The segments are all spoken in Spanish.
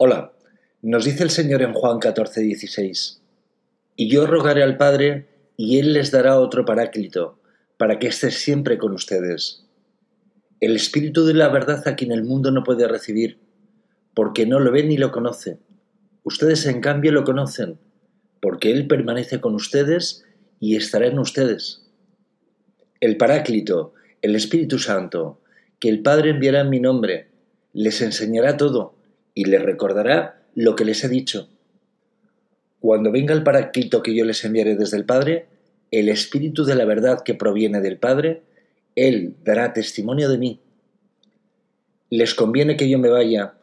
Hola, nos dice el Señor en Juan 14, 16, Y yo rogaré al Padre, y Él les dará otro paráclito, para que esté siempre con ustedes. El Espíritu de la verdad a quien el mundo no puede recibir, porque no lo ve ni lo conoce. Ustedes en cambio lo conocen, porque Él permanece con ustedes y estará en ustedes. El Paráclito, el Espíritu Santo, que el Padre enviará en mi nombre, les enseñará todo y les recordará lo que les he dicho. Cuando venga el Paráclito que yo les enviaré desde el Padre, el Espíritu de la verdad que proviene del Padre, Él dará testimonio de mí. Les conviene que yo me vaya,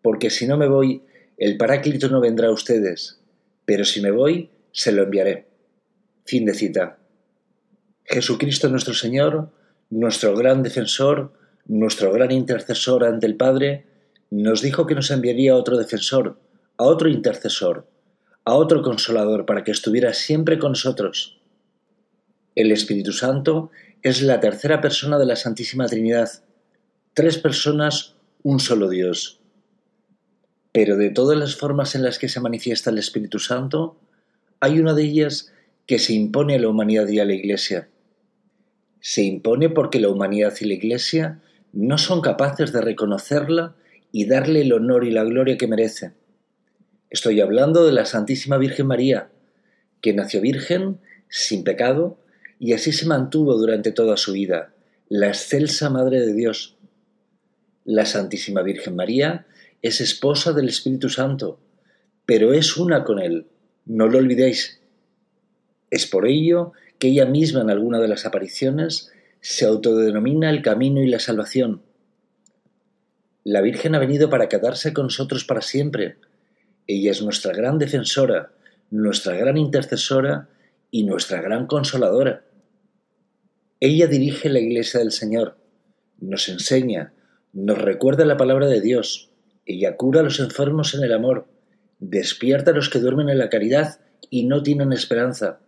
porque si no me voy, el Paráclito no vendrá a ustedes, pero si me voy, se lo enviaré. Fin de cita. Jesucristo nuestro Señor, nuestro gran defensor, nuestro gran intercesor ante el Padre, nos dijo que nos enviaría a otro defensor, a otro intercesor, a otro consolador para que estuviera siempre con nosotros. El Espíritu Santo es la tercera persona de la Santísima Trinidad. Tres personas, un solo Dios. Pero de todas las formas en las que se manifiesta el Espíritu Santo, hay una de ellas que se impone a la humanidad y a la Iglesia. Se impone porque la humanidad y la Iglesia no son capaces de reconocerla y darle el honor y la gloria que merece. Estoy hablando de la Santísima Virgen María, que nació virgen, sin pecado, y así se mantuvo durante toda su vida, la excelsa Madre de Dios. La Santísima Virgen María es esposa del Espíritu Santo, pero es una con Él, no lo olvidéis. Es por ello que ella misma en alguna de las apariciones se autodenomina el camino y la salvación, la Virgen ha venido para quedarse con nosotros para siempre. Ella es nuestra gran defensora, nuestra gran intercesora y nuestra gran consoladora. Ella dirige la iglesia del Señor, nos enseña, nos recuerda la palabra de Dios. Ella cura a los enfermos en el amor, despierta a los que duermen en la caridad y no tienen esperanza.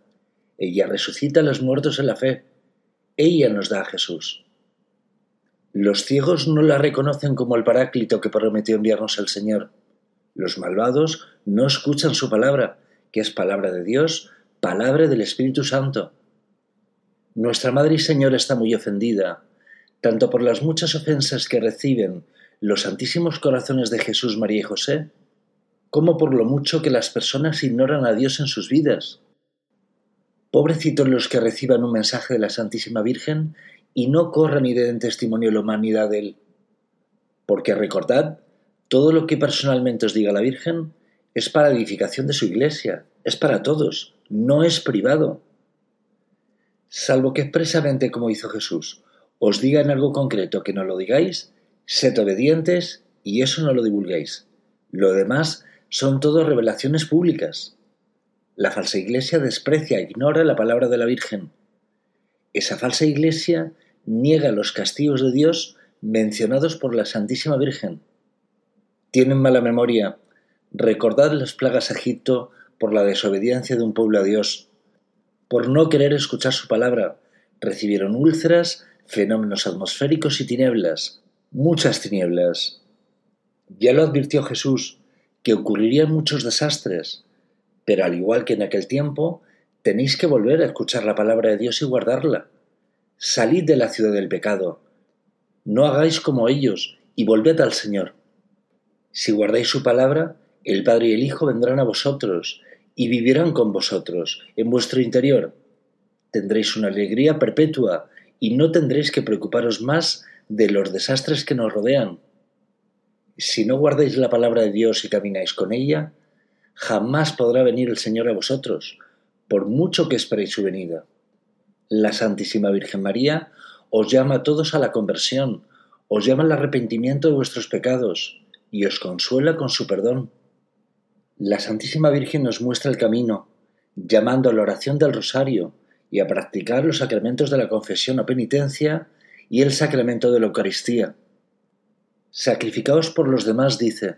Ella resucita a los muertos en la fe. Ella nos da a Jesús. Los ciegos no la reconocen como el paráclito que prometió enviarnos el Señor. Los malvados no escuchan su palabra, que es palabra de Dios, palabra del Espíritu Santo. Nuestra Madre y Señor está muy ofendida, tanto por las muchas ofensas que reciben los santísimos corazones de Jesús, María y José, como por lo mucho que las personas ignoran a Dios en sus vidas. Pobrecitos los que reciban un mensaje de la Santísima Virgen y no corran y den testimonio la humanidad de él. Porque recordad, todo lo que personalmente os diga la Virgen es para edificación de su iglesia, es para todos, no es privado. Salvo que expresamente, como hizo Jesús, os diga en algo concreto que no lo digáis, sed obedientes y eso no lo divulguéis. Lo demás son todo revelaciones públicas. La falsa iglesia desprecia, e ignora la palabra de la Virgen. Esa falsa iglesia niega los castigos de Dios mencionados por la Santísima Virgen. Tienen mala memoria. Recordad las plagas a Egipto por la desobediencia de un pueblo a Dios. Por no querer escuchar su palabra, recibieron úlceras, fenómenos atmosféricos y tinieblas, muchas tinieblas. Ya lo advirtió Jesús, que ocurrirían muchos desastres, pero al igual que en aquel tiempo, tenéis que volver a escuchar la palabra de Dios y guardarla Salid de la ciudad del pecado. No hagáis como ellos, y volved al Señor. Si guardáis su palabra, el Padre y el Hijo vendrán a vosotros, y vivirán con vosotros, en vuestro interior. Tendréis una alegría perpetua, y no tendréis que preocuparos más de los desastres que nos rodean. Si no guardáis la palabra de Dios y camináis con ella, jamás podrá venir el Señor a vosotros, por mucho que esperéis su venida. La Santísima Virgen María os llama a todos a la conversión, os llama al arrepentimiento de vuestros pecados y os consuela con su perdón. La Santísima Virgen nos muestra el camino, llamando a la oración del rosario y a practicar los sacramentos de la confesión o penitencia y el sacramento de la Eucaristía. Sacrificaos por los demás, dice.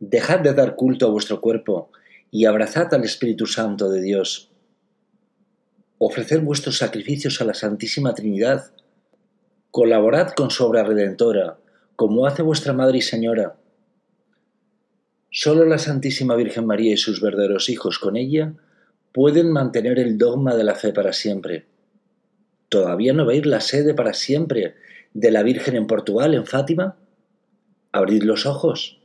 Dejad de dar culto a vuestro cuerpo y abrazad al Espíritu Santo de Dios ofreced vuestros sacrificios a la Santísima Trinidad, colaborad con su obra redentora, como hace vuestra Madre y Señora. Solo la Santísima Virgen María y sus verdaderos hijos con ella pueden mantener el dogma de la fe para siempre. ¿Todavía no veis la sede para siempre de la Virgen en Portugal, en Fátima? Abrid los ojos.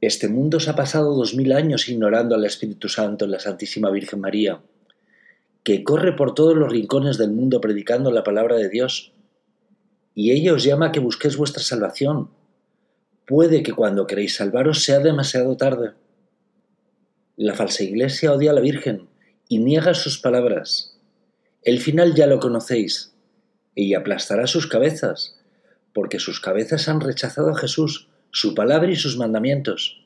Este mundo se ha pasado dos mil años ignorando al Espíritu Santo en la Santísima Virgen María, que corre por todos los rincones del mundo predicando la palabra de Dios. Y ella os llama a que busquéis vuestra salvación. Puede que cuando queréis salvaros sea demasiado tarde. La falsa iglesia odia a la Virgen y niega sus palabras. El final ya lo conocéis. Ella aplastará sus cabezas, porque sus cabezas han rechazado a Jesús, su palabra y sus mandamientos.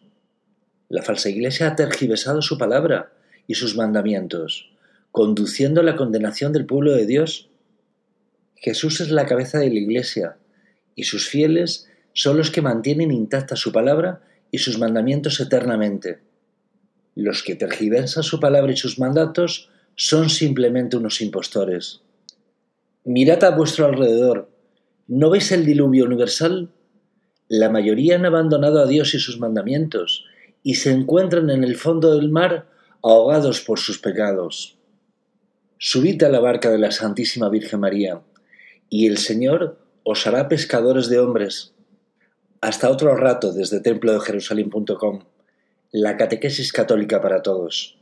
La falsa iglesia ha tergiversado su palabra y sus mandamientos, conduciendo a la condenación del pueblo de Dios. Jesús es la cabeza de la iglesia, y sus fieles son los que mantienen intacta su palabra y sus mandamientos eternamente. Los que tergiversan su palabra y sus mandatos son simplemente unos impostores. Mirad a vuestro alrededor. ¿No veis el diluvio universal? La mayoría han abandonado a Dios y sus mandamientos, y se encuentran en el fondo del mar ahogados por sus pecados. Subid a la barca de la Santísima Virgen María, y el Señor os hará pescadores de hombres. Hasta otro rato desde templo de Jerusalén.com, la catequesis católica para todos.